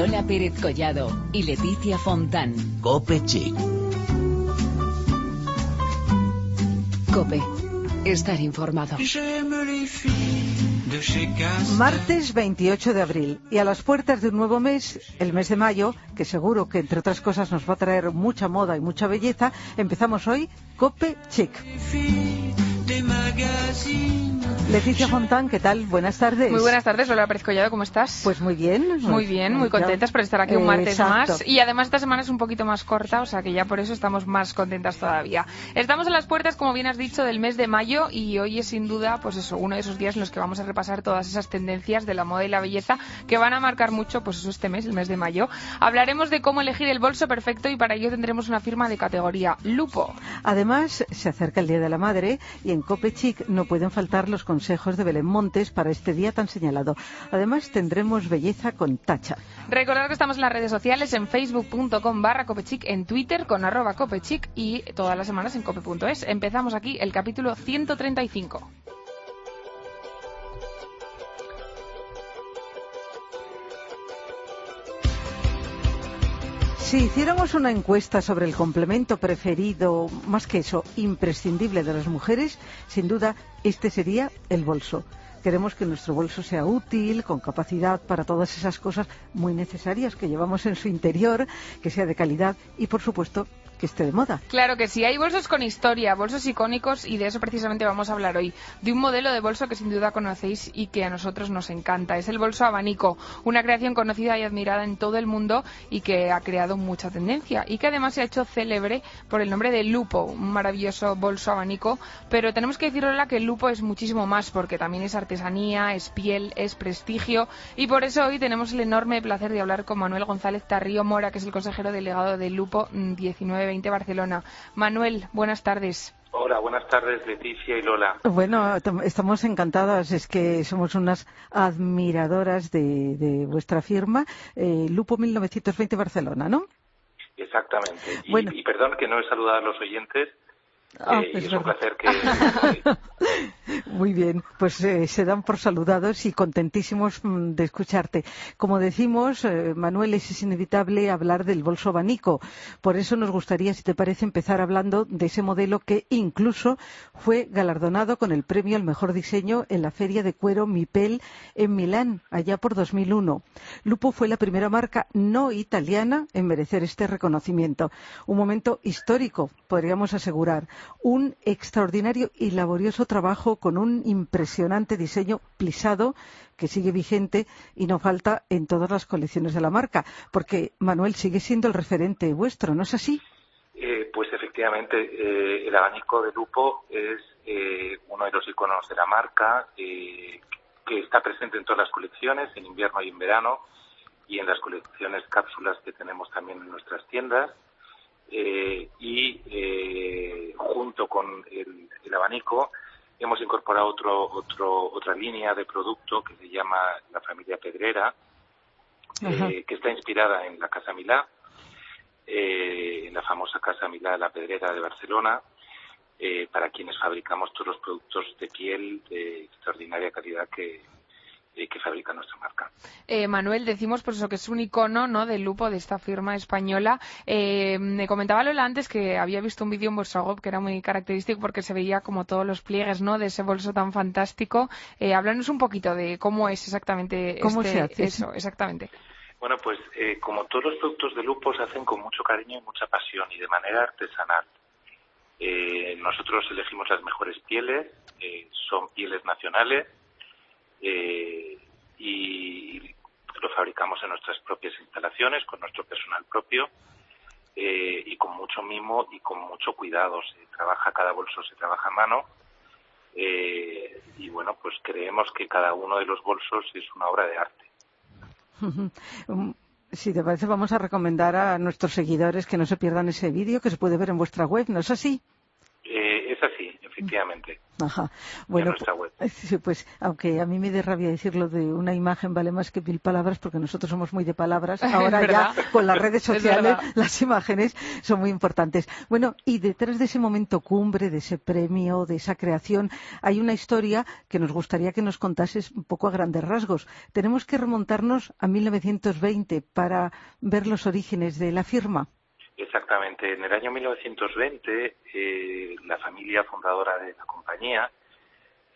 Lola Pérez Collado y Leticia Fontán. Cope Chic. Cope. Estar informado. Martes 28 de abril y a las puertas de un nuevo mes, el mes de mayo, que seguro que entre otras cosas nos va a traer mucha moda y mucha belleza, empezamos hoy Cope Chic. Leticia Fontán, ¿qué tal? Buenas tardes. Muy buenas tardes, Lola Pérez Collado, ¿cómo estás? Pues muy bien. Muy bien, muy contentas por estar aquí un martes Exacto. más. Y además esta semana es un poquito más corta, o sea que ya por eso estamos más contentas todavía. Estamos en las puertas, como bien has dicho, del mes de mayo y hoy es sin duda, pues eso, uno de esos días en los que vamos a repasar todas esas tendencias de la moda y la belleza que van a marcar mucho, pues eso, este mes, el mes de mayo. Hablaremos de cómo elegir el bolso perfecto y para ello tendremos una firma de categoría Lupo. Además, se acerca el Día de la Madre y en Cope Chic no pueden faltar los consejos de Belén Montes para este día tan señalado. Además, tendremos belleza con tacha. Recordad que estamos en las redes sociales, en facebook.com barra copechic, en Twitter con arroba copechic y todas las semanas en cope.es. Empezamos aquí el capítulo 135. Si hiciéramos una encuesta sobre el complemento preferido, más que eso, imprescindible de las mujeres, sin duda este sería el bolso. Queremos que nuestro bolso sea útil, con capacidad para todas esas cosas muy necesarias que llevamos en su interior, que sea de calidad y, por supuesto, que esté de moda. Claro que sí, hay bolsos con historia, bolsos icónicos y de eso precisamente vamos a hablar hoy. De un modelo de bolso que sin duda conocéis y que a nosotros nos encanta. Es el bolso abanico, una creación conocida y admirada en todo el mundo y que ha creado mucha tendencia y que además se ha hecho célebre por el nombre de Lupo, un maravilloso bolso abanico. Pero tenemos que decir ahora que el Lupo es muchísimo más porque también es artesanía, es piel, es prestigio y por eso hoy tenemos el enorme placer de hablar con Manuel González Tarrío Mora, que es el consejero delegado de Lupo 19 20 Barcelona. Manuel, buenas tardes. Hola, buenas tardes Leticia y Lola. Bueno, tam- estamos encantadas, es que somos unas admiradoras de, de vuestra firma, eh, Lupo 1920 Barcelona, ¿no? Exactamente. Y, Bueno. y perdón que no he saludado a los oyentes. Ah, eh, y es es un verdad. placer que... Muy bien, pues eh, se dan por saludados y contentísimos mm, de escucharte. Como decimos, eh, Manuel, es, es inevitable hablar del bolso abanico. Por eso nos gustaría, si te parece, empezar hablando de ese modelo que incluso fue galardonado con el premio al mejor diseño en la Feria de Cuero Mipel en Milán, allá por 2001. Lupo fue la primera marca no italiana en merecer este reconocimiento. Un momento histórico, podríamos asegurar. Un extraordinario y laborioso trabajo con un impresionante diseño plisado que sigue vigente y no falta en todas las colecciones de la marca, porque Manuel sigue siendo el referente vuestro, ¿no es así? Eh, pues efectivamente, eh, el abanico de Lupo es eh, uno de los iconos de la marca eh, que está presente en todas las colecciones, en invierno y en verano, y en las colecciones cápsulas que tenemos también en nuestras tiendas. Eh, y eh, junto con el, el abanico hemos incorporado otro, otro, otra línea de producto que se llama la familia Pedrera, eh, que está inspirada en la Casa Milá, eh, en la famosa Casa Milá de la Pedrera de Barcelona, eh, para quienes fabricamos todos los productos de piel de extraordinaria calidad que, eh, que fabrica nuestra marca. Eh, Manuel, decimos por eso que es un icono ¿no? del lupo de esta firma española. Eh, me comentaba Lola antes que había visto un vídeo en vuestro web que era muy característico porque se veía como todos los pliegues ¿no? de ese bolso tan fantástico. Eh, háblanos un poquito de cómo es exactamente ¿Cómo este- se hace? eso, exactamente. Bueno, pues eh, como todos los productos de lupo se hacen con mucho cariño y mucha pasión y de manera artesanal. Eh, nosotros elegimos las mejores pieles, eh, son pieles nacionales eh, y lo fabricamos en nuestras propias instalaciones con nuestro personal propio eh, y con mucho mimo y con mucho cuidado. Se trabaja cada bolso, se trabaja a mano eh, y bueno, pues creemos que cada uno de los bolsos es una obra de arte. Um, Si te parece, vamos a recomendar a nuestros seguidores que no se pierdan ese vídeo que se puede ver en vuestra web, ¿no es así? Efectivamente. Ajá. Bueno, pues, pues, aunque a mí me dé rabia decirlo de una imagen vale más que mil palabras, porque nosotros somos muy de palabras, ahora ya con las redes sociales las imágenes son muy importantes. Bueno, y detrás de ese momento cumbre, de ese premio, de esa creación, hay una historia que nos gustaría que nos contases un poco a grandes rasgos. Tenemos que remontarnos a 1920 para ver los orígenes de la firma. Exactamente. En el año 1920, eh, la familia fundadora de la compañía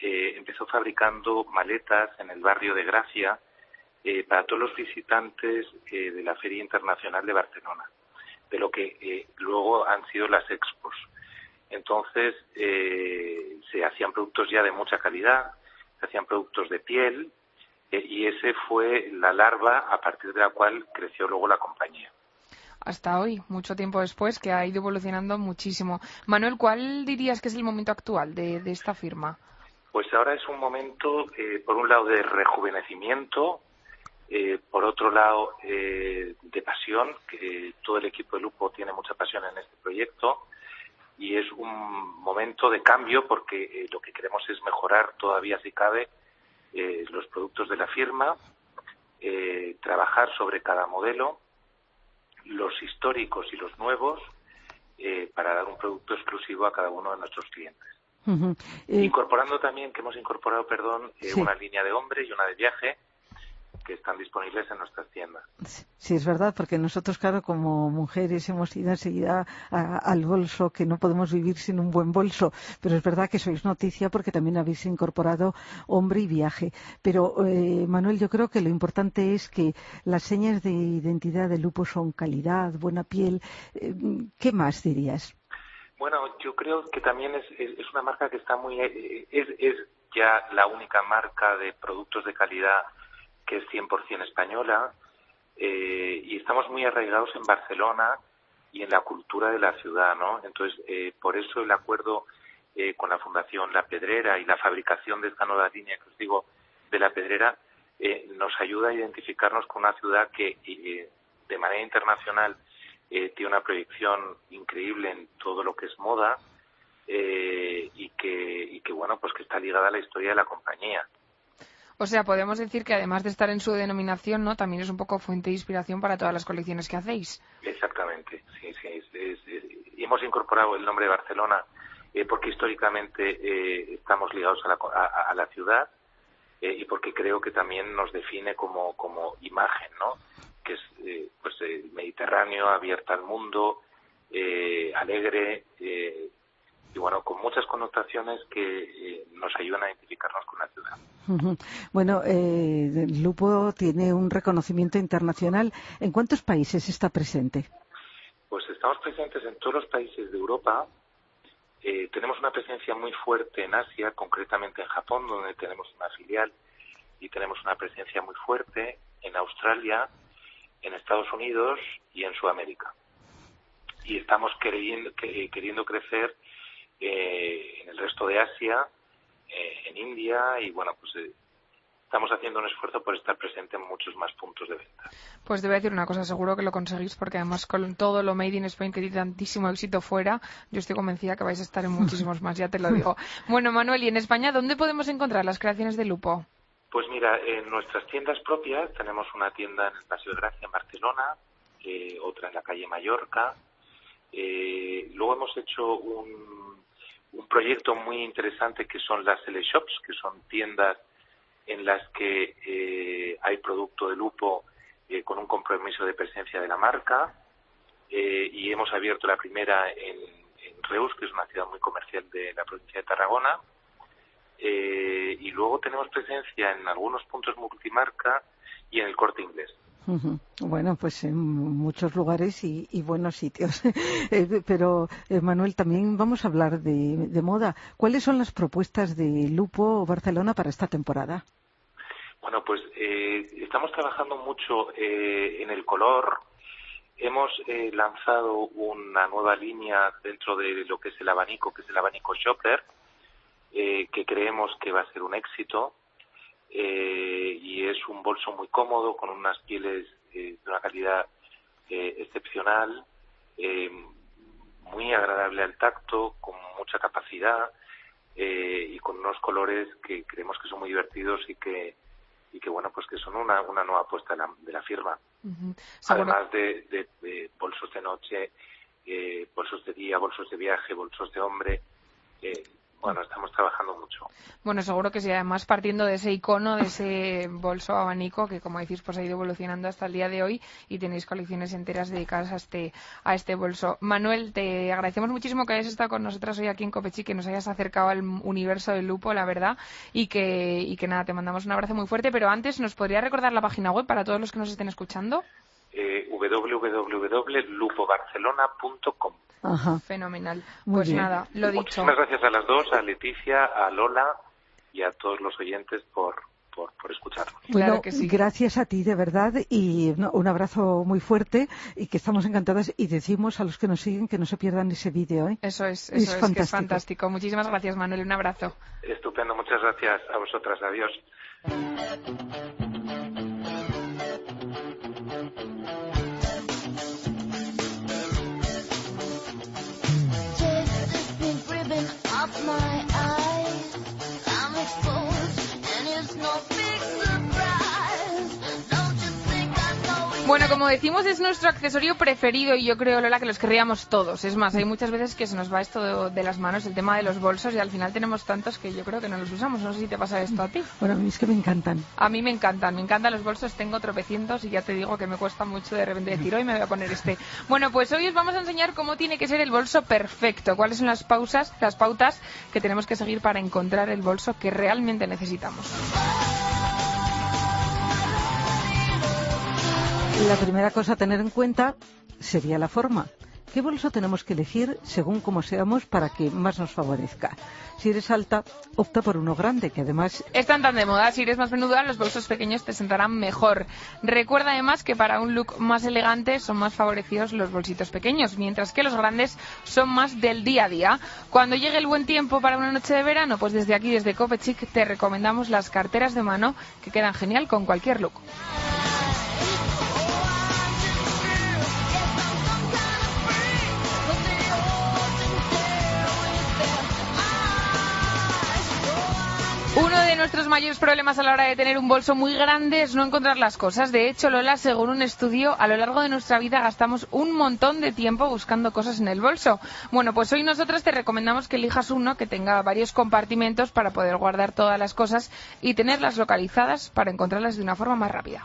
eh, empezó fabricando maletas en el barrio de Gracia eh, para todos los visitantes de la Feria Internacional de Barcelona, de lo que luego han sido las expos. Entonces, se hacían productos ya de mucha calidad, se hacían productos de piel, y ese fue la larva a partir de la cual creció luego la compañía hasta hoy, mucho tiempo después, que ha ido evolucionando muchísimo. Manuel, ¿cuál dirías que es el momento actual de, esta firma? Pues ahora es un momento, eh, por un lado, de rejuvenecimiento, eh, por otro lado, eh, de pasión, que todo el equipo de Lupo tiene mucha pasión en este proyecto, y es un momento de cambio porque lo que queremos es mejorar todavía, si cabe, los productos de la firma, trabajar sobre cada modelo, los históricos y los nuevos eh, para dar un producto exclusivo a cada uno de nuestros clientes. Eh, Incorporando también, que hemos incorporado, perdón, eh, una línea de hombre y una de viaje, que están disponibles en nuestras tiendas. Sí, es verdad, porque nosotros, claro, como mujeres hemos ido enseguida al bolso, que no podemos vivir sin un buen bolso, pero es verdad que sois noticia porque también habéis incorporado hombre y viaje. Pero, eh, Manuel, yo creo que lo importante es que las señas de identidad de Lupo son calidad, buena piel. Eh, ¿Qué más dirías? Bueno, yo creo que también es, es, una marca que está muy... Eh, es, es ya la única marca de productos de calidad que es 100% española, eh, y estamos muy arraigados en Barcelona y en la cultura de la ciudad, ¿no? Entonces, eh, por eso el acuerdo eh, con la Fundación La Pedrera y la fabricación de esta nueva línea que os digo de La Pedrera nos ayuda a identificarnos con una ciudad que de manera internacional tiene una proyección increíble en todo lo que es moda y que y que bueno pues que está ligada a la historia de la compañía. O sea, podemos decir que además de estar en su denominación, ¿no? También es un poco fuente de inspiración para todas las colecciones que hacéis. Exactamente, sí, sí. y hemos incorporado el nombre de Barcelona eh, porque históricamente eh, estamos ligados a la, a, la ciudad eh, y porque creo que también nos define como, como imagen, ¿no? Que es pues Mediterráneo, abierta al mundo, alegre y bueno, con muchas connotaciones que nos ayudan a identificarnos con la ciudad. Bueno, eh, Lupo tiene un reconocimiento internacional. ¿En cuántos países está presente? Pues estamos presentes en todos los países de Europa. Eh, tenemos una presencia muy fuerte en Asia, concretamente en Japón, donde tenemos una filial, y tenemos una presencia muy fuerte en Australia, en Estados Unidos y en Sudamérica. Y estamos queriendo, queriendo crecer eh, en el resto de Asia eh, en India y bueno, pues eh, estamos haciendo un esfuerzo por estar presente en muchos más puntos de venta. Pues debo decir una cosa, seguro que lo conseguís porque además con todo lo Made in Spain que tiene tantísimo éxito fuera, yo estoy convencida que vais a estar en muchísimos más, ya te lo digo. Bueno, Manuel, ¿y en España dónde podemos encontrar las creaciones de Lupo? Pues mira, en nuestras tiendas propias tenemos una tienda en el Paseo de Gracia en Barcelona, eh, otra en la calle Mallorca. Luego hemos hecho un proyecto muy interesante que son las L-Shops, que son tiendas en las que eh, hay producto de lupo eh, con un compromiso de presencia de la marca eh, y hemos abierto la primera en, en, Reus, que es una ciudad muy comercial de la provincia de Tarragona y luego tenemos presencia en algunos puntos multimarca y en el corte inglés. Bueno, pues en muchos lugares y, buenos sitios. Eh, pero, eh, Manuel, también vamos a hablar de, moda. ¿Cuáles son las propuestas de Lupo Barcelona para esta temporada? Bueno, pues eh, estamos trabajando mucho en el color. Hemos lanzado una nueva línea dentro de lo que es el abanico, que es el abanico Shopper, que creemos que va a ser un éxito eh, y es un bolso muy cómodo con unas pieles eh, de una calidad eh, excepcional, muy agradable al tacto, con mucha capacidad, eh, y con unos colores que creemos que son muy divertidos y que y que bueno pues que son una, una nueva apuesta de la, de la firma. Además de, de, bolsos de noche eh, bolsos de día bolsos de viaje bolsos de hombre eh, bueno, estamos trabajando mucho. Bueno, seguro que sí, además partiendo de ese icono, de ese bolso abanico que, como decís, pues ha ido evolucionando hasta el día de hoy y tenéis colecciones enteras dedicadas a este, a este bolso. Manuel, te agradecemos muchísimo que hayas estado con nosotras hoy aquí en Copechi, que nos hayas acercado al universo del lupo, la verdad, y que, y que nada, te mandamos un abrazo muy fuerte, pero antes, ¿nos podría recordar la página web para todos los que nos estén escuchando? Eh, www.lupobarcelona.com Fenomenal. pues nada, lo dicho. Muchísimas gracias a las dos, a Leticia, a Lola y a todos los oyentes por, por, por escucharnos. Bueno, gracias a ti de verdad y un abrazo muy fuerte y que estamos encantadas y decimos a los que nos siguen que no se pierdan ese vídeo. ¿eh? Eso es, eso es, fantástico. es fantástico. Muchísimas gracias Manuel, un abrazo. Estupendo, muchas gracias a vosotras, adiós. Thank you. Bueno, como decimos, es nuestro accesorio preferido y yo creo, Lola, que los querríamos todos. Es más, hay muchas veces que se nos va esto de, las manos, el tema de los bolsos, y al final tenemos tantos que yo creo que no los usamos. No sé si te pasa esto a ti. Bueno, a mí es que me encantan. A mí me encantan, me encantan los bolsos, tengo tropecientos y ya te digo que me cuesta mucho de repente decir, hoy me voy a poner este. Bueno, pues hoy os vamos a enseñar cómo tiene que ser el bolso perfecto, cuáles son las pausas, las pautas que tenemos que seguir para encontrar el bolso que realmente necesitamos. La primera cosa a tener en cuenta sería la forma. ¿Qué bolso tenemos que elegir según cómo seamos para que más nos favorezca? Si eres alta, opta por uno grande, que además... Están tan de moda. Si eres más menuda, los bolsos pequeños te sentarán mejor. Recuerda además que para un look más elegante son más favorecidos los bolsitos pequeños, mientras que los grandes son más del día a día. Cuando llegue el buen tiempo para una noche de verano, pues desde aquí, desde Copechic, te recomendamos las carteras de mano que quedan genial con cualquier look. De nuestros mayores problemas a la hora de tener un bolso muy grande es no encontrar las cosas. De hecho, Lola, según un estudio, a lo largo de nuestra vida gastamos un montón de tiempo buscando cosas en el bolso. Bueno, pues hoy nosotros te recomendamos que elijas uno que tenga varios compartimentos para poder guardar todas las cosas y tenerlas localizadas para encontrarlas de una forma más rápida.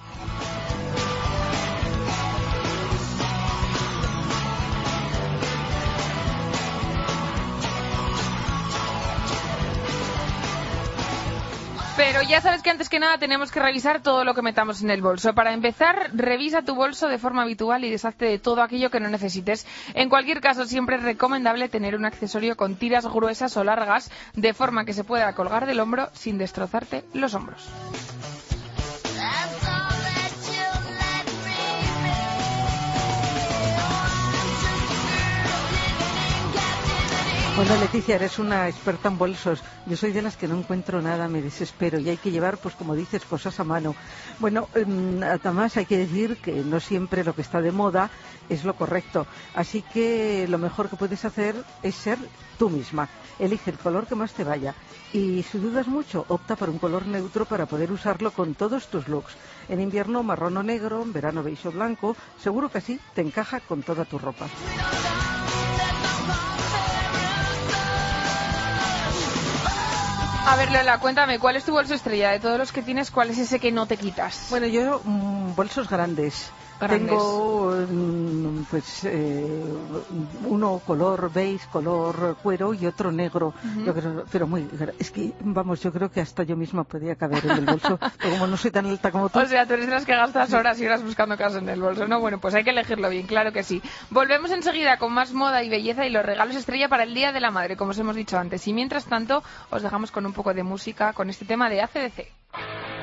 Pero ya sabes que antes que nada tenemos que revisar todo lo que metamos en el bolso. Para empezar, revisa tu bolso de forma habitual y deshazte de todo aquello que no necesites. En cualquier caso, siempre es recomendable tener un accesorio con tiras gruesas o largas, de forma que se pueda colgar del hombro sin destrozarte los hombros. Bueno, Leticia, eres una experta en bolsos. Yo soy de las que no encuentro nada, me desespero y hay que llevar, pues como dices, cosas a mano. Bueno, em, además hay que decir que no siempre lo que está de moda es lo correcto. Así que lo mejor que puedes hacer es ser tú misma. Elige el color que más te vaya. Y si dudas mucho, opta por un color neutro para poder usarlo con todos tus looks. En invierno marrón o negro, en verano beige o blanco, seguro que así te encaja con toda tu ropa. A ver, Lola, cuéntame, ¿cuál es tu bolso estrella? De todos los que tienes, ¿cuál es ese que no te quitas? Bueno, yo mm, bolsos grandes. Tengo mm, pues eh, uno color beige, color cuero y otro negro, pero muy es que vamos, yo creo que hasta yo misma podía caber en el bolso, pero como no soy tan alta como tú. O sea, tú eres de las que gastas horas y horas buscando casas en el bolso, ¿no? Bueno, pues hay que elegirlo bien, claro que sí. Volvemos enseguida con más moda y belleza y los regalos estrella para el Día de la Madre, como os hemos dicho antes. Y mientras tanto, os dejamos con un poco de música con este tema de ACDC.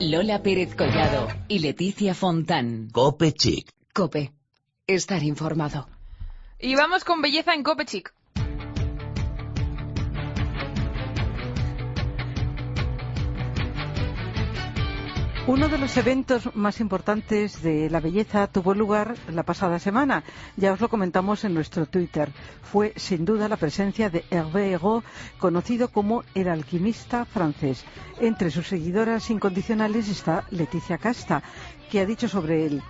Lola Pérez Collado y Leticia Fontán. Cope Chic. Cope. Estar informado. Y vamos con belleza en Cope Chic. Uno de los eventos más importantes de la belleza tuvo lugar la pasada semana. Ya os lo comentamos en nuestro Twitter. Fue sin duda la presencia de Hervé Ego, conocido como el alquimista francés. Entre sus seguidoras incondicionales está Leticia Casta, que ha dicho sobre él.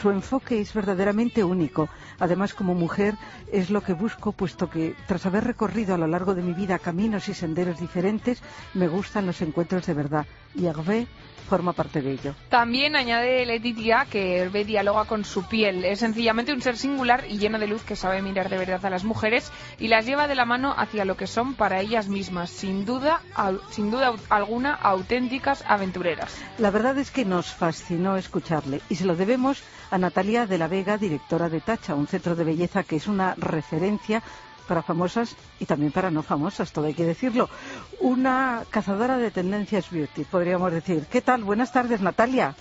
Su enfoque es verdaderamente único. Además, como mujer, es lo que busco, puesto que tras haber recorrido a lo largo de mi vida caminos y senderos diferentes, me gustan los encuentros de verdad. Y Hervé forma parte de ello. También añade Letitia que Hervé dialoga con su piel. Es sencillamente un ser singular y lleno de luz que sabe mirar de verdad a las mujeres y las lleva de la mano hacia lo que son para ellas mismas, sin duda, sin duda alguna, auténticas aventureras. La verdad es que nos fascinó escucharle y se lo debemos a Natalia de la Vega, directora de Tacha, un centro de belleza que es una referencia para famosas y también para no famosas, todo hay que decirlo. Una cazadora de tendencias beauty, podríamos decir. ¿Qué tal? Buenas tardes, Natalia.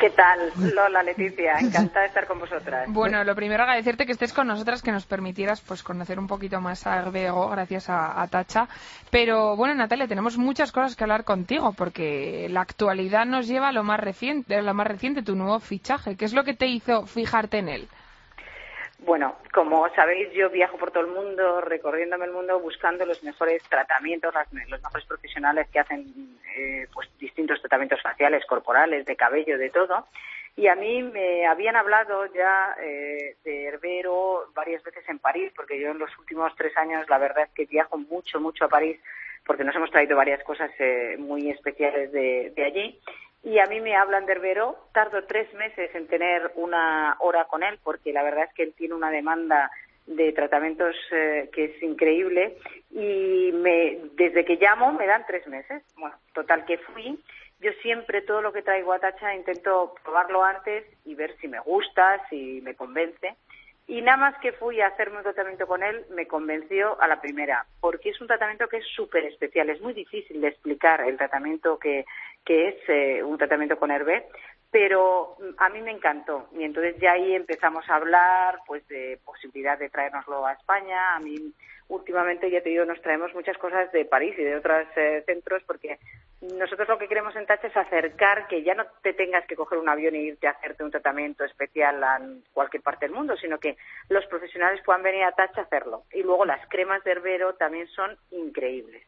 ¿Qué tal, Lola, Leticia? Encantada de estar con vosotras. Bueno, lo primero agradecerte que estés con nosotras, que nos permitieras pues conocer un poquito más a Herbego gracias a, a, Tacha. Pero bueno, Natalia, tenemos muchas cosas que hablar contigo, porque la actualidad nos lleva a lo más reciente, lo más reciente, tu nuevo fichaje. ¿Qué es lo que te hizo fijarte en él? Bueno, como sabéis, yo viajo por todo el mundo, recorriéndome el mundo, buscando los mejores tratamientos, los mejores profesionales que hacen eh, pues distintos tratamientos faciales, corporales, de cabello, de todo. Y a mí me habían hablado ya eh, de Herbero varias veces en París, porque yo en los últimos tres años la verdad es que viajo mucho, mucho a París, porque nos hemos traído varias cosas eh, muy especiales de, de allí y a mí me hablan de Herbero. Tardo tres meses en tener una hora con él porque la verdad es que él tiene una demanda de tratamientos eh, que es increíble y me, desde que llamo me dan tres meses. Bueno, total que fui. Yo siempre todo lo que traigo a Tacha intento probarlo antes y ver si me gusta, si me convence. Y nada más que fui a hacerme un tratamiento con él, me convenció a la primera, porque es un tratamiento que es súper especial. Es muy difícil de explicar el tratamiento que, es eh, un tratamiento con Hervé, pero a mí me encantó. Y entonces ya ahí empezamos a hablar pues de posibilidad de traérnoslo a España. A mí últimamente, ya te digo, nos traemos muchas cosas de París y de otros eh, centros porque nosotros lo que queremos en Tacha es acercar que ya no te tengas que coger un avión e irte a hacerte un tratamiento especial a cualquier parte del mundo, sino que los profesionales puedan venir a Tacha a hacerlo. Y luego las cremas de herbero también son increíbles.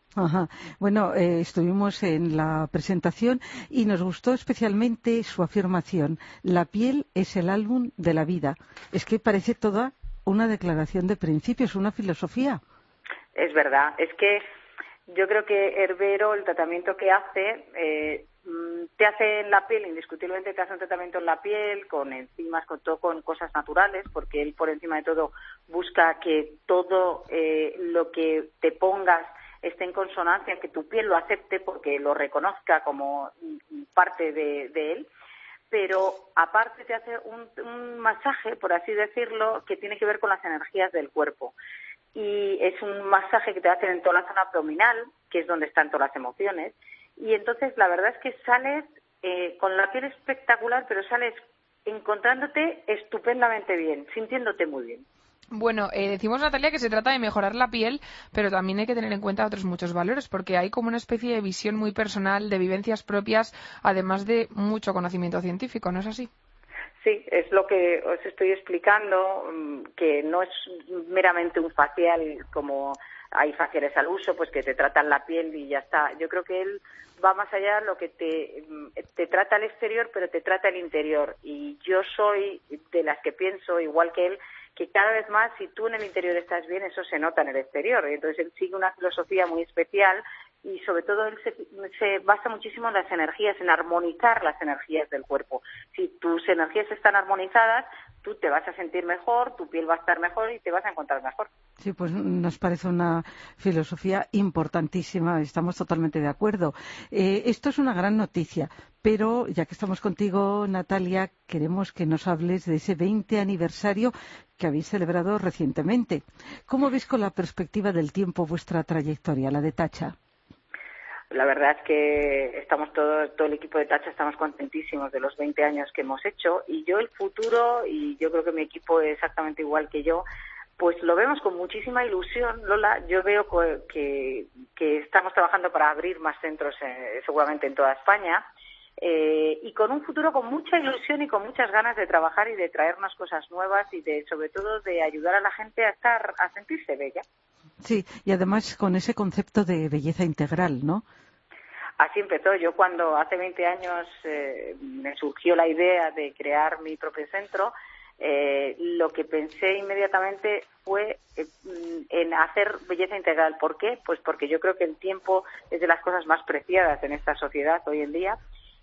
Bueno, eh, estuvimos en la presentación y nos gustó especialmente su afirmación. La piel es el álbum de la vida. Es que parece toda una declaración de principios, una filosofía. Es verdad. Es que yo creo que Herbero, el tratamiento que hace, eh, mm, te hace en la piel, indiscutiblemente te hace un tratamiento en la piel, con enzimas, con todo, con cosas naturales, porque él por encima de todo busca que todo eh, lo que te pongas esté en consonancia, que tu piel lo acepte porque lo reconozca como parte de, él pero aparte te hace un, masaje, por así decirlo, que tiene que ver con las energías del cuerpo y es un masaje que te hacen en toda la zona abdominal, que es donde están todas las emociones. Y entonces la verdad es que sales eh, con la piel espectacular, pero sales encontrándote estupendamente bien, sintiéndote muy bien. Bueno, eh, decimos Natalia que se trata de mejorar la piel, pero también hay que tener en cuenta otros muchos valores, porque hay como una especie de visión muy personal, de vivencias propias, además de mucho conocimiento científico, ¿no es así? Sí, es lo que os estoy explicando, mm, que no es meramente un facial como hay faciales al uso, pues que te tratan la piel y ya está. Yo creo que él va más allá de lo que te, mm, te trata el exterior, pero te trata el interior. Y yo soy de las que pienso, igual que él, que cada vez más, si tú en el interior estás bien, eso se nota en el exterior. Entonces él sigue una filosofía muy especial y sobre todo él se, basa muchísimo en las energías, en armonizar las energías del cuerpo. Si tus energías están armonizadas, tú te vas a sentir mejor, tu piel va a estar mejor y te vas a encontrar mejor. Sí, pues nos parece una filosofía importantísima, estamos totalmente de acuerdo. Eh, esto es una gran noticia, pero ya que estamos contigo, Natalia, queremos que nos hables de ese 20 aniversario que habéis celebrado recientemente. ¿Cómo veis con la perspectiva del tiempo vuestra trayectoria, la de Tacha? La verdad es que estamos todo, todo el equipo de Tacha estamos contentísimos de los 20 años que hemos hecho y yo el futuro, y yo creo que mi equipo es exactamente igual que yo, pues lo vemos con muchísima ilusión, Lola. Yo veo que, que estamos trabajando para abrir más centros eh, seguramente en toda España eh, y con un futuro con mucha ilusión y con muchas ganas de trabajar y de traernos cosas nuevas y de sobre todo de ayudar a la gente a estar a sentirse bella. Sí, y además con ese concepto de belleza integral, ¿no? Así empezó. Yo cuando hace 20 años eh, me surgió la idea de crear mi propio centro, eh, lo que pensé inmediatamente fue eh, en hacer belleza integral. ¿Por qué? Pues porque yo creo que el tiempo es de las cosas más preciadas en esta sociedad hoy en día.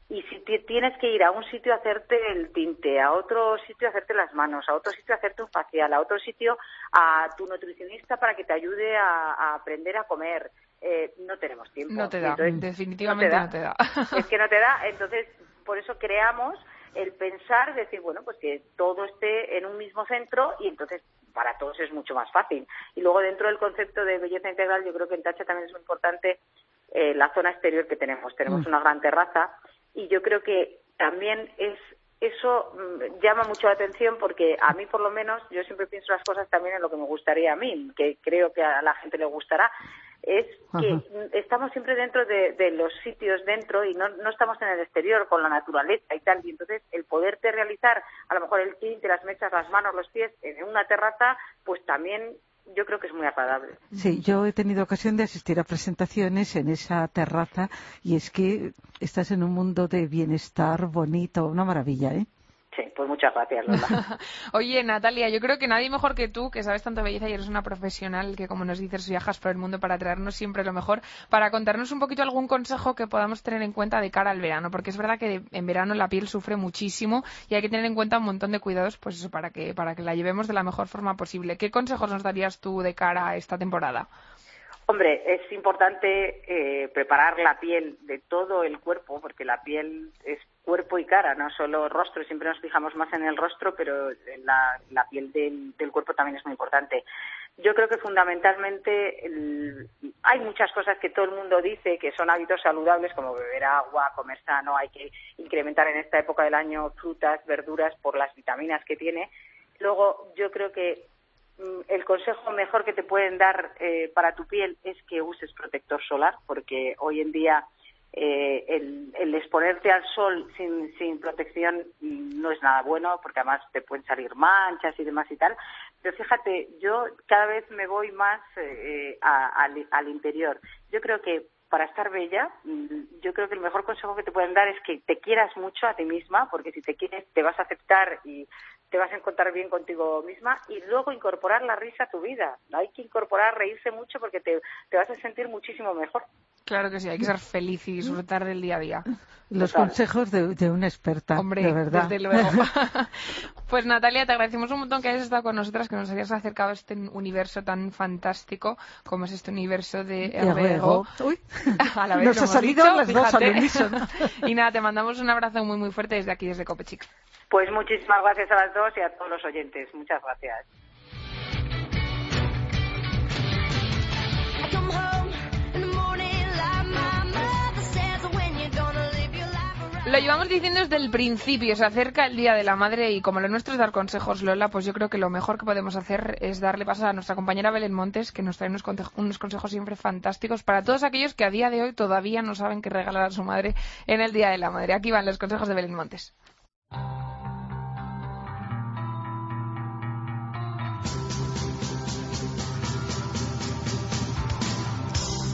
Y si tienes que ir a un sitio a hacerte el tinte, a otro sitio a hacerte las manos, a otro sitio a hacerte un facial, a otro sitio a tu nutricionista para que te ayude a, aprender a comer, eh, no tenemos tiempo. No te da, definitivamente no te da. Es que no te da, entonces por eso creamos el pensar, decir, bueno, pues que todo esté en un mismo centro y entonces para todos es mucho más fácil. Y luego dentro del concepto de belleza integral, yo creo que en Tacha también es muy importante eh, la zona exterior que tenemos. Tenemos mm. una gran terraza y yo creo que también es eso mm, llama mucho la atención porque a mí por lo menos yo siempre pienso las cosas también en lo que me gustaría a mí, que creo que a la gente le gustará es que estamos siempre dentro de, los sitios dentro y no, estamos en el exterior con la naturaleza y tal. Y entonces el poderte realizar a lo mejor el tinte, las mechas, las manos, los pies en una terraza, pues también yo creo que es muy agradable. Sí, yo he tenido ocasión de asistir a presentaciones en esa terraza y es que estás en un mundo de bienestar bonito, una maravilla, ¿eh? Pues muchas gracias, Lola. Oye, Natalia, yo creo que nadie mejor que tú, que sabes tanto belleza y eres una profesional que, como nos dices, viajas por el mundo para traernos siempre lo mejor, para contarnos un poquito algún consejo que podamos tener en cuenta de cara al verano, porque es verdad que en verano la piel sufre muchísimo y hay que tener en cuenta un montón de cuidados, pues eso, para que, para que la llevemos de la mejor forma posible. ¿Qué consejos nos darías tú de cara a esta temporada? Hombre, es importante eh, preparar la piel de todo el cuerpo, porque la piel es cuerpo y cara, no solo rostro. Siempre nos fijamos más en el rostro, pero la, piel del, cuerpo también es muy importante. Yo creo que fundamentalmente hay muchas cosas que todo el mundo dice que son hábitos saludables, como beber agua, comer sano, hay que incrementar en esta época del año frutas, verduras por las vitaminas que tiene. Luego, yo creo que Mm, el consejo mejor que te pueden dar eh, para tu piel es que uses protector solar, porque hoy en día eh, el, exponerte al sol sin, sin protección no es nada bueno, porque además te pueden salir manchas y demás y tal. Pero fíjate, yo cada vez me voy más eh, al, al interior. Yo creo que para estar bella, mm, yo creo que el mejor consejo que te pueden dar es que te quieras mucho a ti misma, porque si te quieres te vas a aceptar y te vas a encontrar bien contigo misma y luego incorporar la risa a tu vida. Hay que incorporar reírse mucho porque te, te vas a sentir muchísimo mejor. Claro que sí, hay que ser feliz y disfrutar del día a día. Los consejos de, una experta, Hombre, de verdad. desde luego. pues Natalia, te agradecemos un montón que hayas estado con nosotras, que nos hayas acercado a este universo tan fantástico como es este universo de Errego. Uy, a la vez nos ha salido las dos al y nada, te mandamos un abrazo muy muy fuerte desde aquí, desde Copechic. Pues muchísimas gracias a las dos y a todos los oyentes. Muchas gracias. Lo llevamos diciendo desde el principio, se acerca el Día de la Madre y como lo nuestro es dar consejos, Lola, pues yo creo que lo mejor que podemos hacer es darle paso a nuestra compañera Belén Montes, que nos trae unos, unos consejos siempre fantásticos para todos aquellos que a día de hoy todavía no saben qué regalar a su madre en el Día de la Madre. Aquí van los consejos de Belén Montes.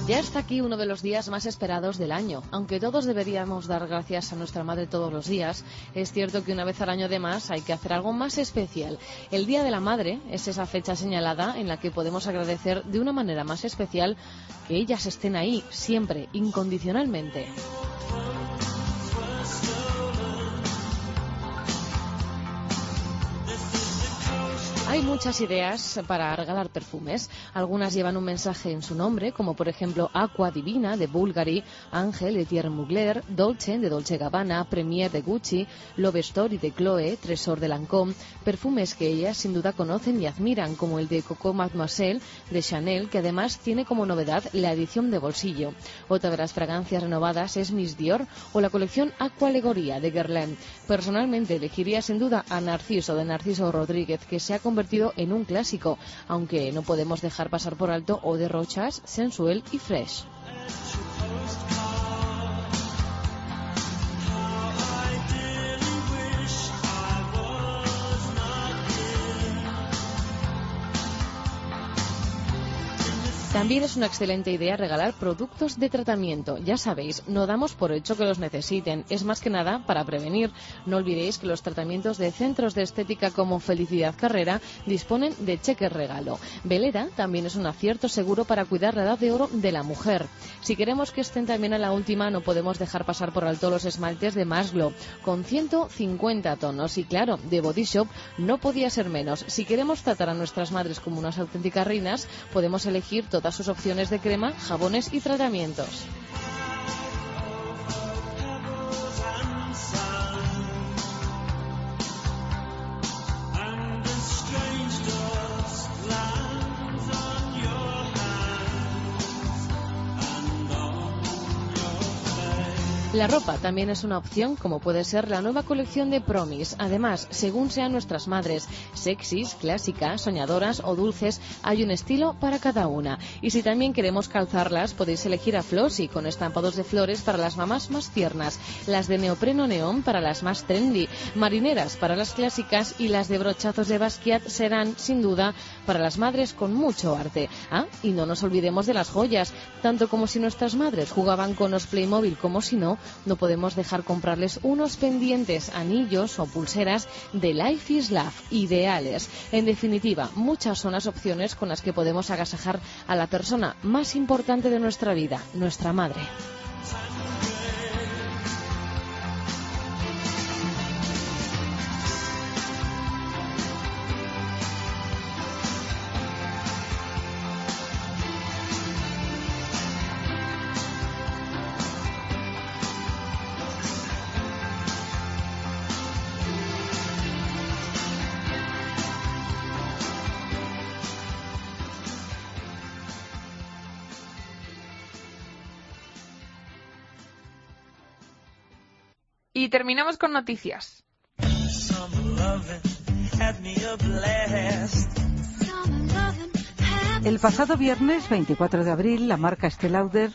Ya está aquí uno de los días más esperados del año. Aunque todos deberíamos dar gracias a nuestra madre todos los días, es cierto que una vez al año además hay que hacer algo más especial. El Día de la Madre es esa fecha señalada en la que podemos agradecer de una manera más especial que ellas estén ahí siempre, incondicionalmente. Hay muchas ideas para regalar perfumes. Algunas llevan un mensaje en su nombre, como por ejemplo Aqua Divina de Bulgari, Ángel de Thierry Mugler, Dolce de Dolce Gabbana, Premier de Gucci, Love Story de Chloe, Tresor de Lancôme, perfumes que ellas sin duda conocen y admiran, como el de Coco Mademoiselle de Chanel, que además tiene como novedad la edición de bolsillo. Otra de las fragancias renovadas es Miss Dior o la colección Aqua Alegoría de Guerlain. Personalmente elegiría sin duda a Narciso de Narciso Rodríguez, que se ha convertido en un clásico, aunque no podemos dejar pasar por alto o de Rochas, Sensuel y Fresh. También es una excelente idea regalar productos de tratamiento. Ya sabéis, no damos por hecho que los necesiten. Es más que nada para prevenir. No olvidéis que los tratamientos de centros de estética como Felicidad Carrera disponen de cheque regalo. Velera también es un acierto seguro para cuidar la edad de oro de la mujer. Si queremos que estén también a la última, no podemos dejar pasar por alto los esmaltes de Masglo, con 150 tonos. Y claro, de Body Shop no podía ser menos. Si queremos tratar a nuestras madres como unas auténticas reinas, podemos elegir sus opciones de crema, jabones y tratamientos. La ropa también es una opción, como puede ser la nueva colección de Promis. Además, según sean nuestras madres, sexys, clásicas, soñadoras o dulces, hay un estilo para cada una. Y si también queremos calzarlas, podéis elegir a Flossy con estampados de flores para las mamás más tiernas, las de neopreno neón para las más trendy, marineras para las clásicas y las de brochazos de Basquiat serán, sin duda, para las madres con mucho arte. Ah, y no nos olvidemos de las joyas, tanto como si nuestras madres jugaban con los Playmobil como si no, no podemos dejar comprarles unos pendientes, anillos o pulseras de Life is Love, ideales. En definitiva, muchas son las opciones con las que podemos agasajar a la persona más importante de nuestra vida, nuestra madre. Y terminamos con noticias. El pasado viernes 24 de abril, la marca Estée Lauder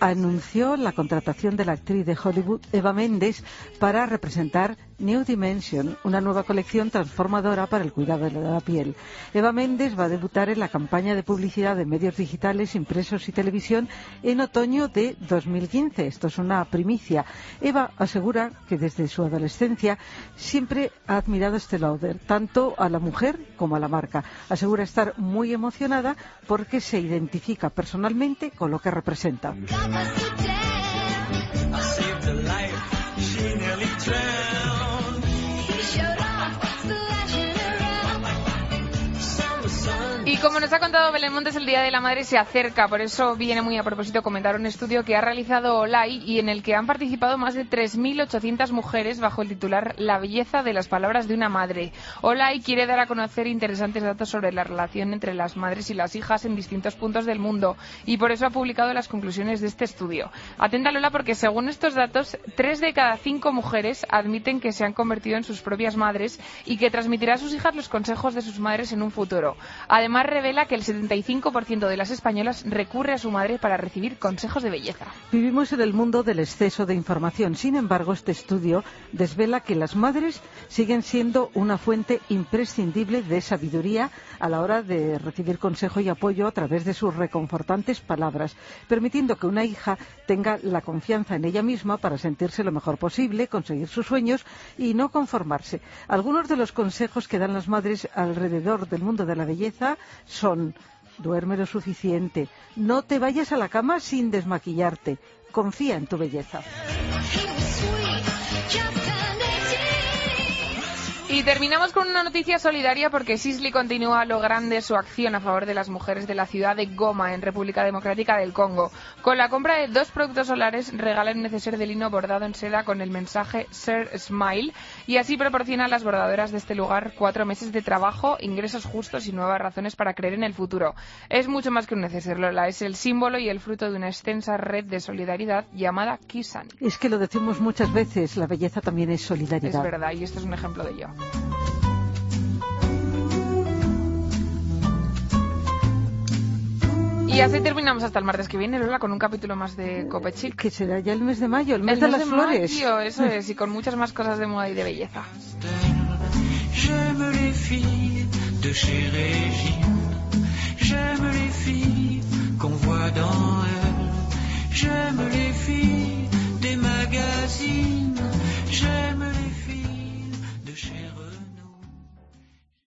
anunció la contratación de la actriz de Hollywood Eva Méndez para representar New Dimension, una nueva colección transformadora para el cuidado de la piel. Eva Méndez va a debutar en la campaña de publicidad de medios digitales, impresos y televisión en otoño de 2015. Esto es una primicia. Eva asegura que desde su adolescencia siempre ha admirado Estée Lauder, tanto a la mujer como a la marca. Asegura estar muy emocionada porque se identifica personalmente con lo que representa. Como nos ha contado Montes, el Día de la Madre se acerca, por eso viene muy a propósito comentar un estudio que ha realizado Olay y en el que han participado más de 3.800 mujeres bajo el titular La belleza de las palabras de una madre. Olay quiere dar a conocer interesantes datos sobre la relación entre las madres y las hijas en distintos puntos del mundo y por eso ha publicado las conclusiones de este estudio. Atenta Lola porque según estos datos, tres de cada cinco mujeres admiten que se han convertido en sus propias madres y que transmitirá a sus hijas los consejos de sus madres en un futuro. Además, revela que el 75% de las españolas recurre a su madre para recibir consejos de belleza. Vivimos en el mundo del exceso de información. Sin embargo, este estudio desvela que las madres siguen siendo una fuente imprescindible de sabiduría a la hora de recibir consejo y apoyo a través de sus reconfortantes palabras, permitiendo que una hija tenga la confianza en ella misma para sentirse lo mejor posible, conseguir sus sueños y no conformarse. Algunos de los consejos que dan las madres alrededor del mundo de la belleza son duerme lo suficiente, no te vayas a la cama sin desmaquillarte, confía en tu belleza. Y terminamos con una noticia solidaria porque Sisley continúa lo grande su acción a favor de las mujeres de la ciudad de Goma, en República Democrática del Congo. Con la compra de dos productos solares, regala el neceser de lino bordado en seda con el mensaje Sir Smile y así proporciona a las bordadoras de este lugar cuatro meses de trabajo, ingresos justos y nuevas razones para creer en el futuro. Es mucho más que un neceser, Lola. Es el símbolo y el fruto de una extensa red de solidaridad llamada Kisan. Es que lo decimos muchas veces, la belleza también es solidaridad. Es verdad, y este es un ejemplo de ello. Y así terminamos hasta el martes que viene, Lola, con un capítulo más de Copechil. Que será ya el mes de mayo, el mes el de mes las de flores. Mayo, eso es, y con muchas más cosas de moda y de belleza. magazines